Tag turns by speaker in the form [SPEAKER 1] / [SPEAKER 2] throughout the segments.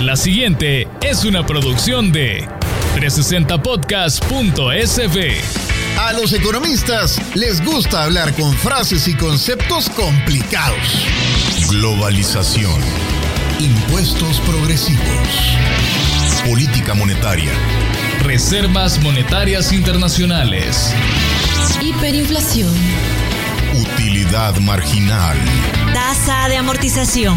[SPEAKER 1] La siguiente es una producción de 360podcast.sv.
[SPEAKER 2] A los economistas les gusta hablar con frases y conceptos complicados. Globalización. Impuestos progresivos. Política monetaria.
[SPEAKER 1] Reservas monetarias internacionales.
[SPEAKER 3] Hiperinflación.
[SPEAKER 2] Utilidad marginal.
[SPEAKER 3] Tasa de amortización.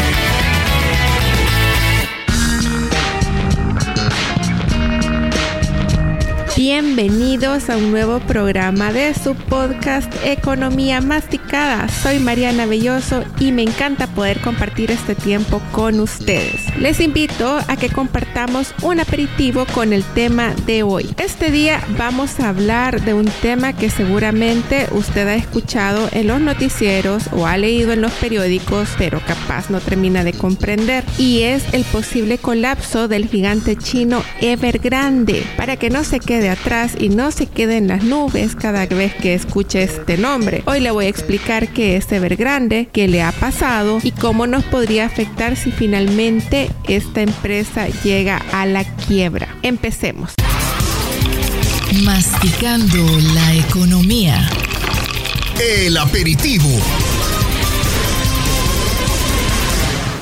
[SPEAKER 4] Bienvenidos a un nuevo programa de su podcast Economía Masticada. Soy Mariana Belloso y me encanta poder compartir este tiempo con ustedes. Les invito a que compartamos un aperitivo con el tema de hoy. Este día vamos a hablar de un tema que seguramente usted ha escuchado en los noticieros o ha leído en los periódicos, pero capaz no termina de comprender, y es el posible colapso del gigante chino Evergrande. Para que no se quede atrás y no se quede en las nubes cada vez que escuche este nombre. Hoy le voy a explicar qué es Evergrande, qué le ha pasado y cómo nos podría afectar si finalmente esta empresa llega a la quiebra. Empecemos.
[SPEAKER 3] Masticando la economía.
[SPEAKER 2] El aperitivo.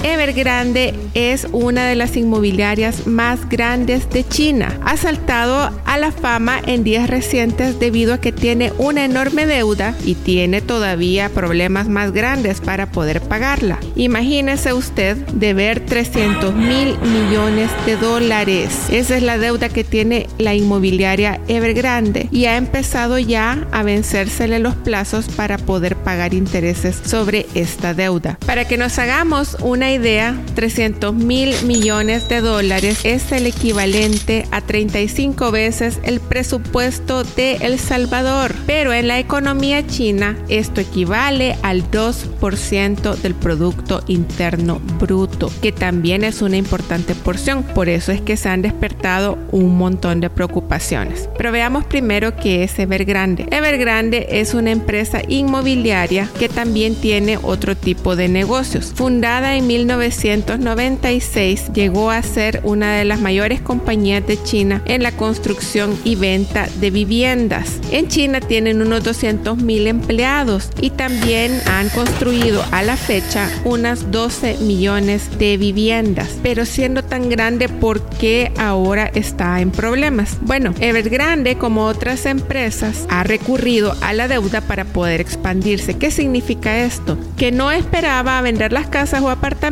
[SPEAKER 4] Evergrande es una de las inmobiliarias más grandes de China. Ha saltado a la fama en días recientes debido a que tiene una enorme deuda y tiene todavía problemas más grandes para poder pagarla. Imagínese usted deber 300 mil millones de dólares. Esa es la deuda que tiene la inmobiliaria Evergrande y ha empezado ya a vencérsele los plazos para poder pagar intereses sobre esta deuda. Para que nos hagamos una idea, 300 mil millones de dólares es el equivalente a 35 veces el presupuesto de El Salvador. Pero en la economía china esto equivale al 2% del Producto Interno Bruto, que también es una importante porción. Por eso es que se han despertado un montón de preocupaciones. Pero veamos primero qué es Evergrande. Evergrande es una empresa inmobiliaria que también tiene otro tipo de negocios. Fundada en 1996 llegó a ser una de las mayores compañías de China en la construcción y venta de viviendas. En China tienen unos 200 mil empleados y también han construido a la fecha unas 12 millones de viviendas. Pero siendo tan grande, ¿por qué ahora está en problemas? Bueno, Evergrande, como otras empresas, ha recurrido a la deuda para poder expandirse. ¿Qué significa esto? Que no esperaba vender las casas o apartamentos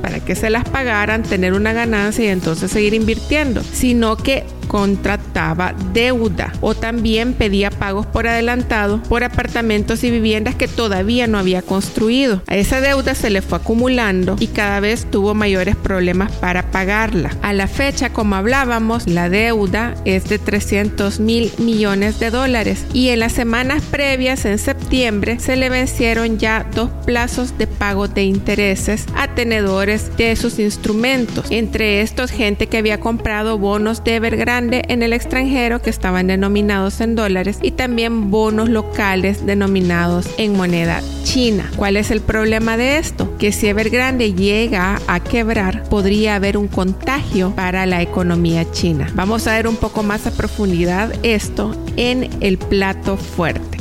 [SPEAKER 4] para que se las pagaran, tener una ganancia y entonces seguir invirtiendo, sino que contrataba deuda o también pedía pagos por adelantado por apartamentos y viviendas que todavía no había construido. A esa deuda se le fue acumulando y cada vez tuvo mayores problemas para pagarla. A la fecha, como hablábamos, la deuda es de 300 mil millones de dólares y en las semanas previas, en septiembre, se le vencieron ya dos plazos de pago de intereses a tenedores de sus instrumentos. Entre estos, gente que había comprado bonos de Evergrande en el extranjero que estaban denominados en dólares y también bonos locales denominados en moneda china. ¿Cuál es el problema de esto? Que si Evergrande llega a quebrar, podría haber un contagio para la economía china. Vamos a ver un poco más a profundidad esto en el plato fuerte.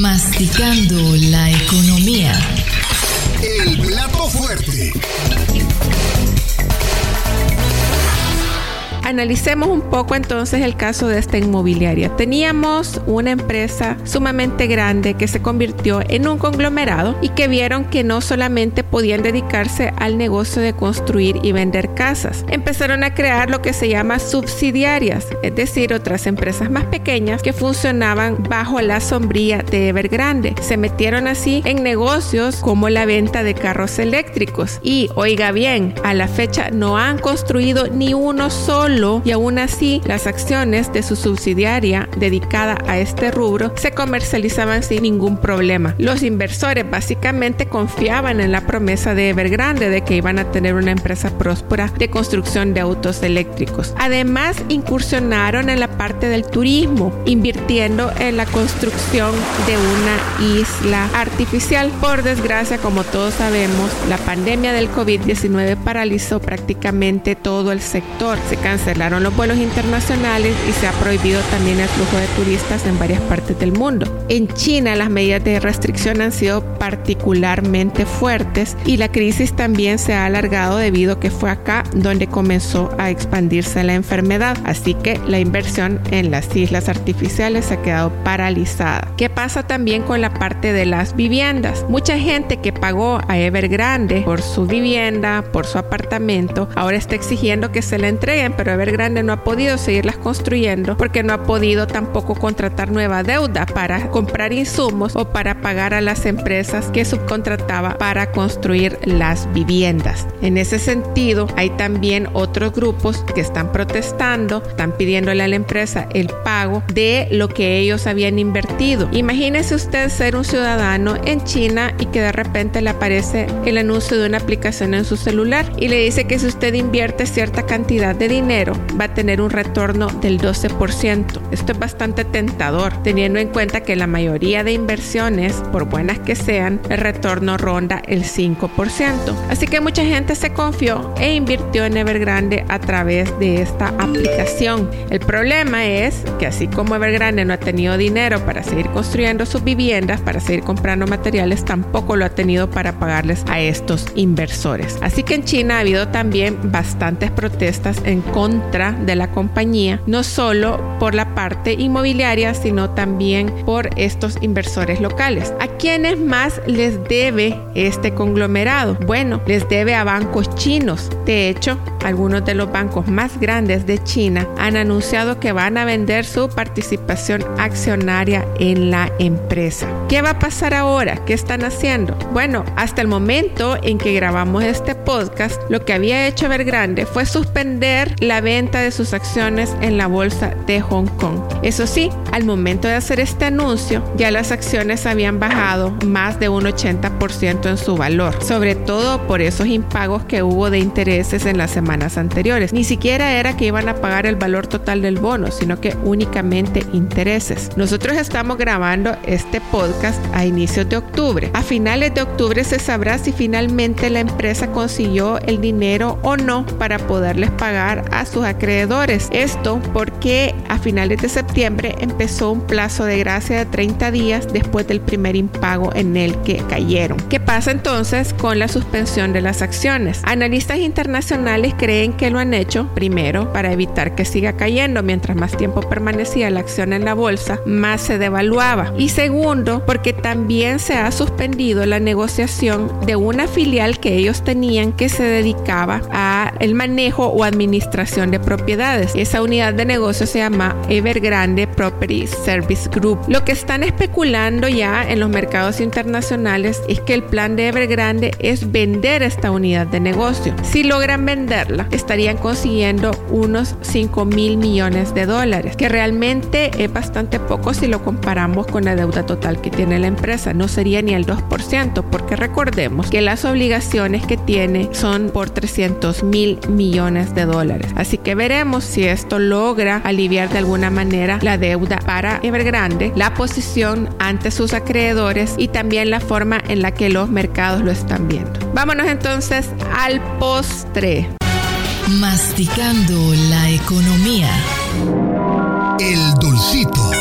[SPEAKER 3] Masticando la economía.
[SPEAKER 2] El plato fuerte.
[SPEAKER 4] Analicemos un poco entonces el caso de esta inmobiliaria. Teníamos una empresa sumamente grande que se convirtió en un conglomerado y que vieron que no solamente podían dedicarse al negocio de construir y vender casas. Empezaron a crear lo que se llama subsidiarias, es decir, otras empresas más pequeñas que funcionaban bajo la sombría de Evergrande. Se metieron así en negocios como la venta de carros eléctricos y, oiga bien, a la fecha no han construido ni uno solo y aún así las acciones de su subsidiaria dedicada a este rubro se comercializaban sin ningún problema. Los inversores básicamente confiaban en la promesa de Evergrande de que iban a tener una empresa próspera de construcción de autos eléctricos. Además, incursionaron en la parte del turismo, invirtiendo en la construcción de una isla artificial. Por desgracia, como todos sabemos, la pandemia del COVID-19 paralizó prácticamente todo el sector. Se los vuelos internacionales y se ha prohibido también el flujo de turistas en varias partes del mundo. En China las medidas de restricción han sido particularmente fuertes y la crisis también se ha alargado debido a que fue acá donde comenzó a expandirse la enfermedad. Así que la inversión en las islas artificiales ha quedado paralizada. ¿Qué pasa también con la parte de las viviendas? Mucha gente que pagó a Evergrande por su vivienda, por su apartamento, ahora está exigiendo que se la entreguen, pero Evergrande no ha podido seguirlas construyendo porque no ha podido tampoco contratar nueva deuda para comprar insumos o para pagar a las empresas que subcontrataba para construir las viviendas. En ese sentido, hay también otros grupos que están protestando, están pidiéndole a la empresa el pago de lo que ellos habían invertido. Imagínese usted ser un ciudadano en China y que de repente le aparece el anuncio de una aplicación en su celular y le dice que si usted invierte cierta cantidad de dinero va a tener un retorno del 12%. Esto es bastante tentador, teniendo en cuenta que la mayoría de inversiones, por buenas que sean, el retorno ronda el 5%. Así que mucha gente se confió e invirtió en Evergrande a través de esta aplicación. El problema es que así como Evergrande no ha tenido dinero para seguir construyendo sus viviendas, para seguir comprando materiales, tampoco lo ha tenido para pagarles a estos inversores. Así que en China ha habido también bastantes protestas en contra de la compañía, no solo por la parte inmobiliaria, sino también por estos inversores locales. ¿A quiénes más les debe este conglomerado? Bueno, les debe a bancos chinos. De hecho, algunos de los bancos más grandes de China han anunciado que van a vender su participación accionaria en la empresa. ¿Qué va a pasar ahora? ¿Qué están haciendo? Bueno, hasta el momento en que grabamos este podcast, lo que había hecho Evergrande fue suspender la venta de sus acciones en la bolsa de Hong Kong. Eso sí, al momento de hacer este anuncio, ya las acciones habían bajado más de un 80% en su valor, sobre todo por esos impagos que hubo de intereses en las semanas anteriores. Ni siquiera era que iban a pagar el valor total del bono, sino que únicamente intereses. Nosotros estamos grabando este podcast a inicios de octubre. A finales de octubre se sabrá si finalmente la empresa consiguió el dinero o no para poderles pagar a sus acreedores. Esto porque a finales de septiembre empezó un plazo de gracia de 30 días después del primer impago en el que cayeron. ¿Qué pasa entonces con la suspensión de las acciones? Analistas internacionales creen que lo han hecho primero para evitar que siga cayendo mientras más tiempo permanecía la acción en la bolsa, más se devaluaba. Y segundo, porque también se ha suspendido la negociación de una filial que ellos tenían que se dedicaba a el manejo o administración de propiedades. Esa unidad de negocio se llama Evergrande Property Service Group. Lo que están especulando ya en los mercados internacionales es que el plan de Evergrande es vender esta unidad de negocio. Si logran venderla, estarían consiguiendo unos 5 mil millones de dólares, que realmente es bastante poco si lo comparamos con la deuda total que tiene la empresa. No sería ni el 2%, porque recordemos que las obligaciones que tiene son por 300 mil millones de dólares. Así que veremos si esto logra aliviar de alguna manera la deuda para Evergrande, la posición ante sus acreedores y también la forma en la que los mercados lo están viendo. Vámonos entonces al postre.
[SPEAKER 3] Masticando la economía.
[SPEAKER 2] El dulcito.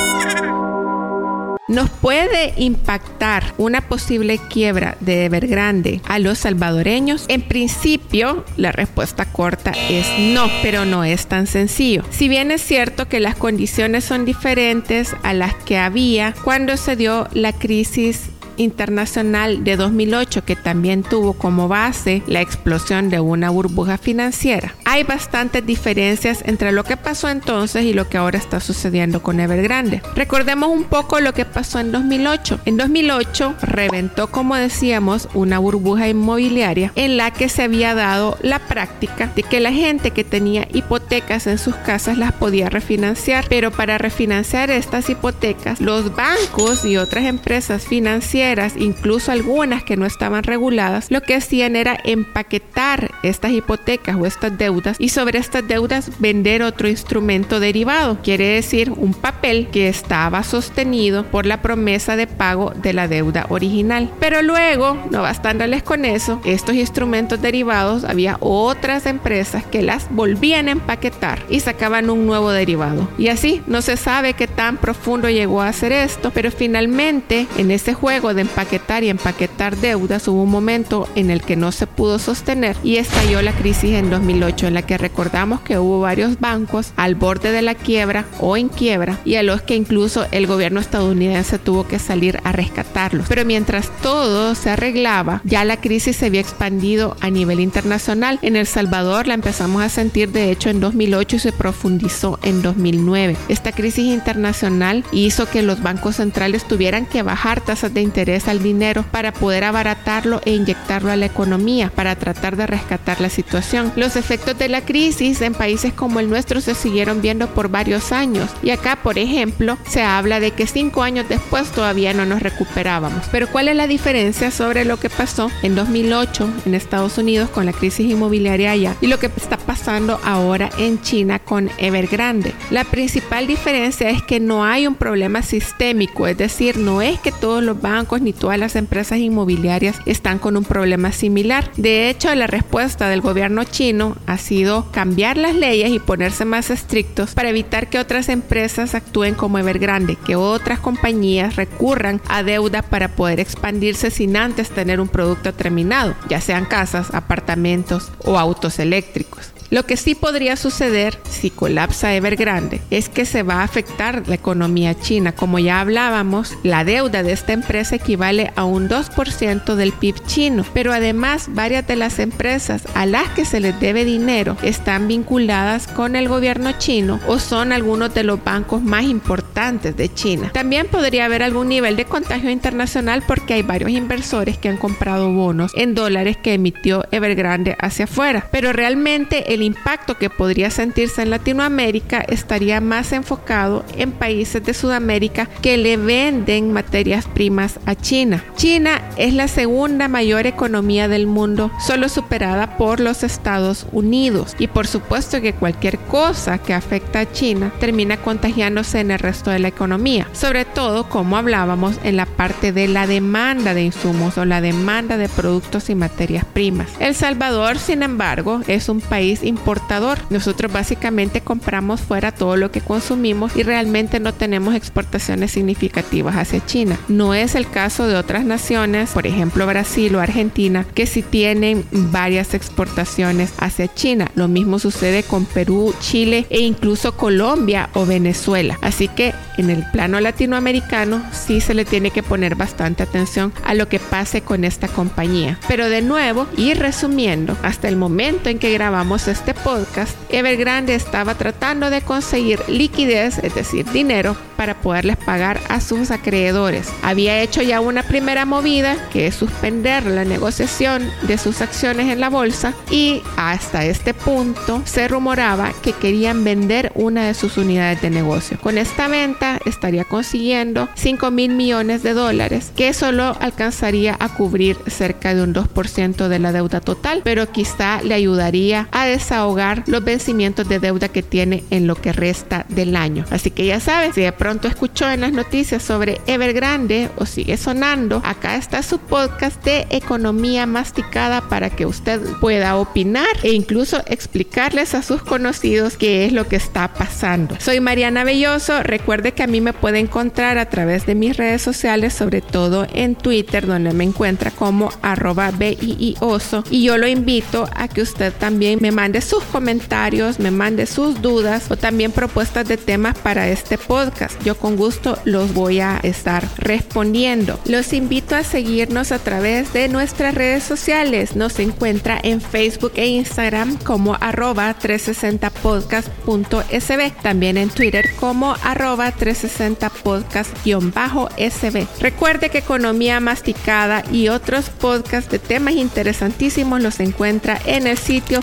[SPEAKER 4] ¿Nos puede impactar una posible quiebra de Evergrande a los salvadoreños? En principio, la respuesta corta es no, pero no es tan sencillo. Si bien es cierto que las condiciones son diferentes a las que había cuando se dio la crisis internacional de 2008 que también tuvo como base la explosión de una burbuja financiera. Hay bastantes diferencias entre lo que pasó entonces y lo que ahora está sucediendo con Evergrande. Recordemos un poco lo que pasó en 2008. En 2008 reventó, como decíamos, una burbuja inmobiliaria en la que se había dado la práctica de que la gente que tenía hipotecas en sus casas las podía refinanciar, pero para refinanciar estas hipotecas, los bancos y otras empresas financieras, incluso algunas que no estaban reguladas, lo que hacían era empaquetar estas hipotecas o estas deudas y sobre estas deudas vender otro instrumento derivado, quiere decir un papel que estaba sostenido por la promesa de pago de la deuda original. Pero luego, no bastándoles con eso, estos instrumentos derivados había otras empresas que las volvían a empaquetar y sacaban un nuevo derivado. Y así no se sabe qué tan profundo llegó a hacer esto, pero finalmente en ese juego de empaquetar y empaquetar deudas hubo un momento en el que no se pudo sostener y estalló la crisis en 2008 en la que recordamos que hubo varios bancos al borde de la quiebra o en quiebra y a los que incluso el gobierno estadounidense tuvo que salir a rescatarlos. Pero mientras todo se arreglaba, ya la crisis se había expandido a nivel internacional. En El Salvador la empezamos a sentir de hecho en 2008 y se profundizó en 2009. Esta crisis internacional hizo que los bancos centrales tuvieran que bajar tasas de interés al dinero para poder abaratarlo e inyectarlo a la economía para tratar de rescatar la situación. Los efectos de la crisis en países como el nuestro se siguieron viendo por varios años y acá, por ejemplo, se habla de que cinco años después todavía no nos recuperábamos. Pero ¿cuál es la diferencia sobre lo que pasó en 2008 en Estados Unidos con la crisis inmobiliaria allá y lo que está pasando ahora en China con Evergrande? La principal diferencia es que no hay un problema sistémico, es decir, no es que todos los bancos ni todas las empresas inmobiliarias están con un problema similar. De hecho, la respuesta del gobierno chino ha sido cambiar las leyes y ponerse más estrictos para evitar que otras empresas actúen como Evergrande, que otras compañías recurran a deuda para poder expandirse sin antes tener un producto terminado, ya sean casas, apartamentos o autos eléctricos. Lo que sí podría suceder si colapsa Evergrande es que se va a afectar la economía china. Como ya hablábamos, la deuda de esta empresa equivale a un 2% del PIB chino, pero además varias de las empresas a las que se les debe dinero están vinculadas con el gobierno chino o son algunos de los bancos más importantes de China. También podría haber algún nivel de contagio internacional porque hay varios inversores que han comprado bonos en dólares que emitió Evergrande hacia afuera, pero realmente el impacto que podría sentirse en Latinoamérica estaría más enfocado en países de Sudamérica que le venden materias primas a China. China es la segunda mayor economía del mundo, solo superada por los Estados Unidos. Y por supuesto que cualquier cosa que afecta a China termina contagiándose en el resto de la economía, sobre todo como hablábamos en la parte de la demanda de insumos o la demanda de productos y materias primas. El Salvador, sin embargo, es un país importador. Nosotros básicamente compramos fuera todo lo que consumimos y realmente no tenemos exportaciones significativas hacia China. No es el caso de otras naciones, por ejemplo Brasil o Argentina, que sí tienen varias exportaciones hacia China. Lo mismo sucede con Perú, Chile e incluso Colombia o Venezuela. Así que en el plano latinoamericano sí se le tiene que poner bastante atención a lo que pase con esta compañía. Pero de nuevo, y resumiendo, hasta el momento en que grabamos este podcast, Evergrande estaba tratando de conseguir liquidez, es decir, dinero, para poderles pagar a sus acreedores. Había hecho ya una primera movida, que es suspender la negociación de sus acciones en la bolsa, y hasta este punto se rumoraba que querían vender una de sus unidades de negocio. Con esta venta estaría consiguiendo 5 mil millones de dólares, que solo alcanzaría a cubrir cerca de un 2% de la deuda total, pero quizá le ayudaría a desahogar los vencimientos de deuda que tiene en lo que resta del año. Así que ya sabes, si de pronto escuchó en las noticias sobre Evergrande o sigue sonando, acá está su podcast de economía masticada para que usted pueda opinar e incluso explicarles a sus conocidos qué es lo que está pasando. Soy Mariana Belloso, recuerde que a mí me puede encontrar a través de mis redes sociales, sobre todo en Twitter, donde me encuentra como arroba BIIoso y yo lo invito a que usted también me mande mande sus comentarios, me mande sus dudas o también propuestas de temas para este podcast. Yo con gusto los voy a estar respondiendo. Los invito a seguirnos a través de nuestras redes sociales. Nos encuentra en Facebook e Instagram como arroba 360podcast.sb. También en Twitter como arroba 360podcast-sb. Recuerde que Economía Masticada y otros podcasts de temas interesantísimos los encuentra en el sitio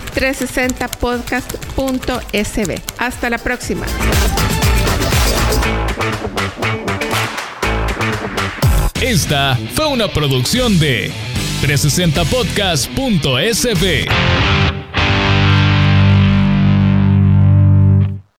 [SPEAKER 4] 360podcast.sb. Hasta la próxima.
[SPEAKER 1] Esta fue una producción de 360podcast.sb.